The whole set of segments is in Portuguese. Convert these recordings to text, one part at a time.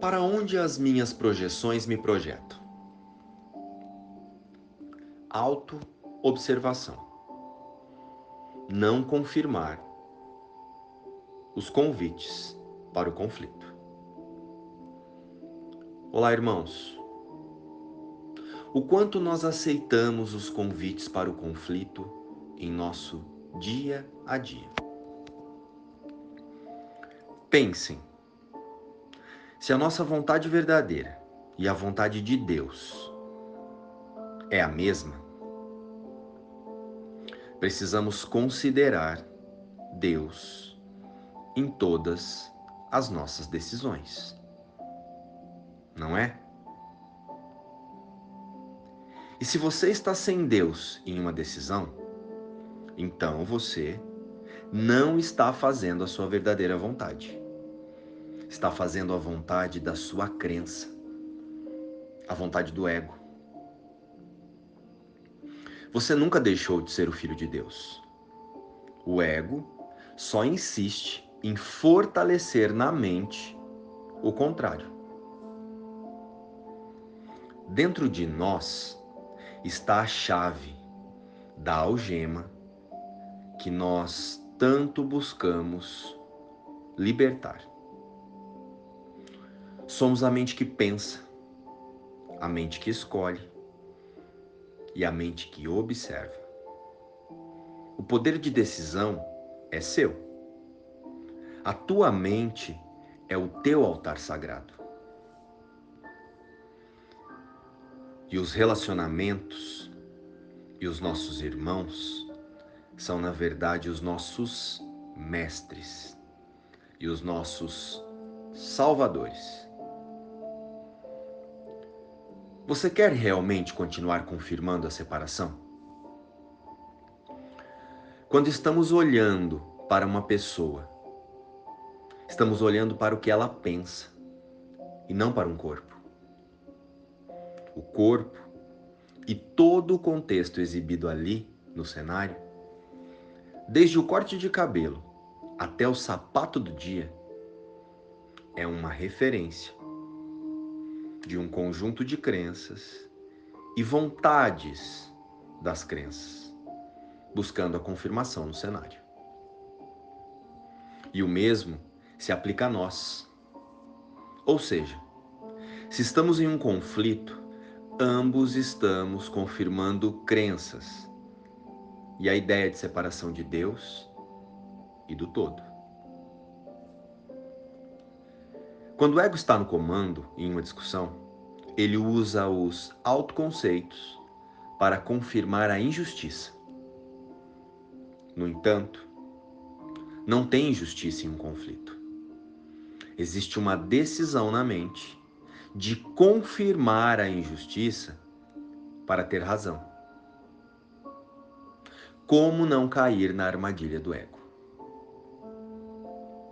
Para onde as minhas projeções me projetam? Auto-observação. Não confirmar os convites para o conflito. Olá, irmãos. O quanto nós aceitamos os convites para o conflito em nosso dia a dia? Pensem se a nossa vontade verdadeira e a vontade de Deus é a mesma, precisamos considerar Deus em todas as nossas decisões. Não é? E se você está sem Deus em uma decisão, então você não está fazendo a sua verdadeira vontade está fazendo a vontade da sua crença, a vontade do ego. Você nunca deixou de ser o filho de Deus. O ego só insiste em fortalecer na mente o contrário. Dentro de nós está a chave da algema que nós tanto buscamos libertar. Somos a mente que pensa, a mente que escolhe e a mente que observa. O poder de decisão é seu. A tua mente é o teu altar sagrado. E os relacionamentos e os nossos irmãos são, na verdade, os nossos mestres e os nossos salvadores. Você quer realmente continuar confirmando a separação? Quando estamos olhando para uma pessoa, estamos olhando para o que ela pensa e não para um corpo. O corpo e todo o contexto exibido ali no cenário, desde o corte de cabelo até o sapato do dia, é uma referência de um conjunto de crenças e vontades das crenças, buscando a confirmação no cenário. E o mesmo se aplica a nós. Ou seja, se estamos em um conflito, ambos estamos confirmando crenças e a ideia de separação de Deus e do todo. Quando o ego está no comando em uma discussão, ele usa os autoconceitos para confirmar a injustiça. No entanto, não tem injustiça em um conflito. Existe uma decisão na mente de confirmar a injustiça para ter razão. Como não cair na armadilha do ego?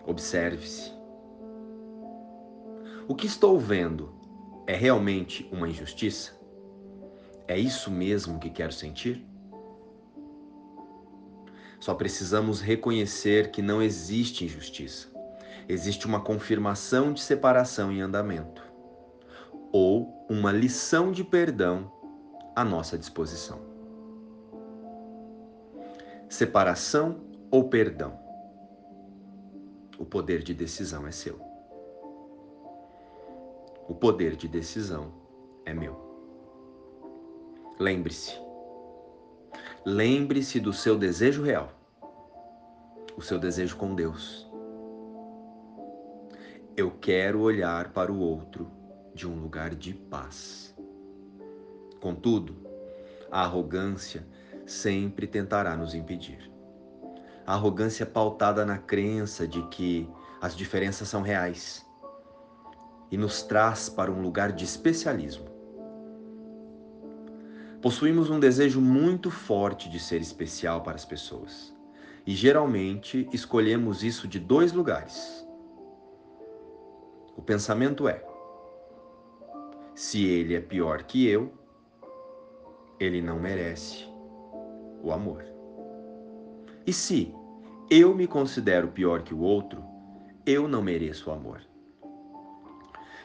Observe-se o que estou vendo é realmente uma injustiça? É isso mesmo que quero sentir? Só precisamos reconhecer que não existe injustiça. Existe uma confirmação de separação em andamento ou uma lição de perdão à nossa disposição. Separação ou perdão? O poder de decisão é seu o poder de decisão é meu. Lembre-se. Lembre-se do seu desejo real, o seu desejo com Deus. Eu quero olhar para o outro de um lugar de paz. Contudo, a arrogância sempre tentará nos impedir. A arrogância pautada na crença de que as diferenças são reais e nos traz para um lugar de especialismo. Possuímos um desejo muito forte de ser especial para as pessoas e geralmente escolhemos isso de dois lugares. O pensamento é: se ele é pior que eu, ele não merece o amor. E se eu me considero pior que o outro, eu não mereço o amor.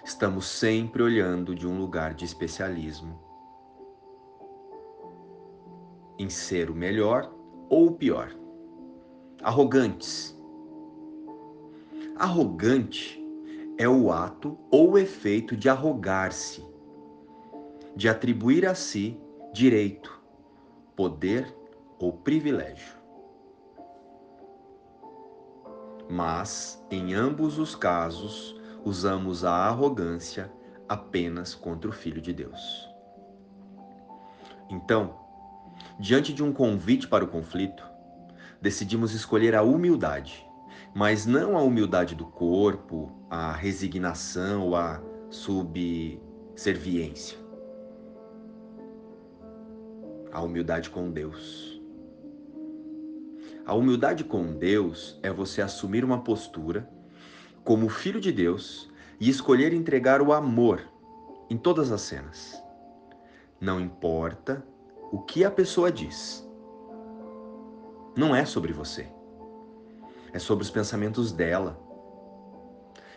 Estamos sempre olhando de um lugar de especialismo em ser o melhor ou o pior. Arrogantes. Arrogante é o ato ou o efeito de arrogar-se, de atribuir a si direito, poder ou privilégio. Mas, em ambos os casos, usamos a arrogância apenas contra o Filho de Deus. Então, diante de um convite para o conflito, decidimos escolher a humildade, mas não a humildade do corpo, a resignação ou a subserviência. A humildade com Deus. A humildade com Deus é você assumir uma postura como filho de Deus e escolher entregar o amor em todas as cenas. Não importa o que a pessoa diz. Não é sobre você. É sobre os pensamentos dela.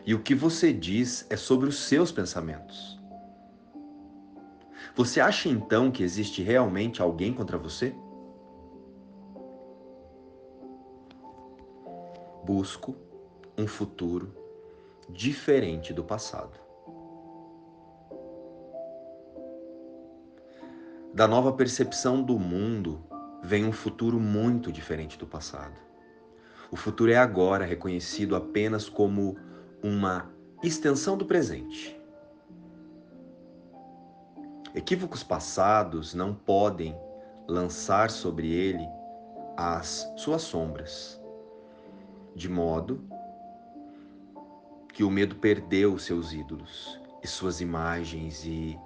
E o que você diz é sobre os seus pensamentos. Você acha então que existe realmente alguém contra você? Busco um futuro diferente do passado. Da nova percepção do mundo vem um futuro muito diferente do passado. O futuro é agora reconhecido apenas como uma extensão do presente. Equívocos passados não podem lançar sobre ele as suas sombras, de modo que o medo perdeu seus ídolos e suas imagens e,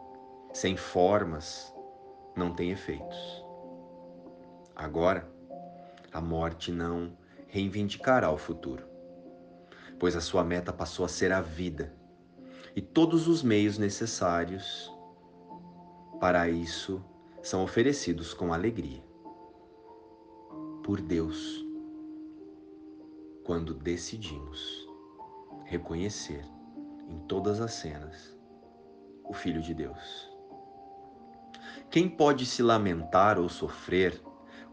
sem formas, não tem efeitos. Agora, a morte não reivindicará o futuro, pois a sua meta passou a ser a vida e todos os meios necessários para isso são oferecidos com alegria. Por Deus, quando decidimos reconhecer em todas as cenas o Filho de Deus. Quem pode se lamentar ou sofrer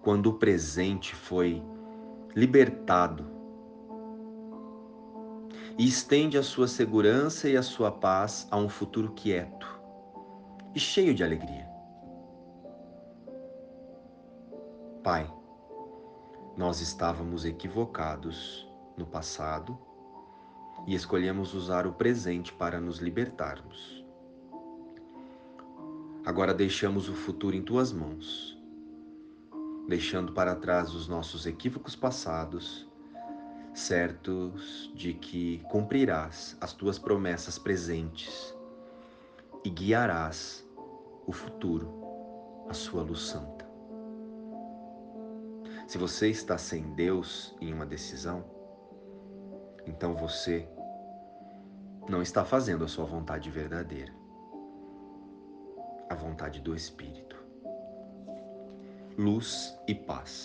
quando o presente foi libertado e estende a sua segurança e a sua paz a um futuro quieto e cheio de alegria? Pai, nós estávamos equivocados no passado e escolhemos usar o presente para nos libertarmos. Agora deixamos o futuro em tuas mãos, deixando para trás os nossos equívocos passados, certos de que cumprirás as tuas promessas presentes e guiarás o futuro, a sua luz santa. Se você está sem Deus em uma decisão, então você não está fazendo a sua vontade verdadeira, a vontade do Espírito. Luz e paz.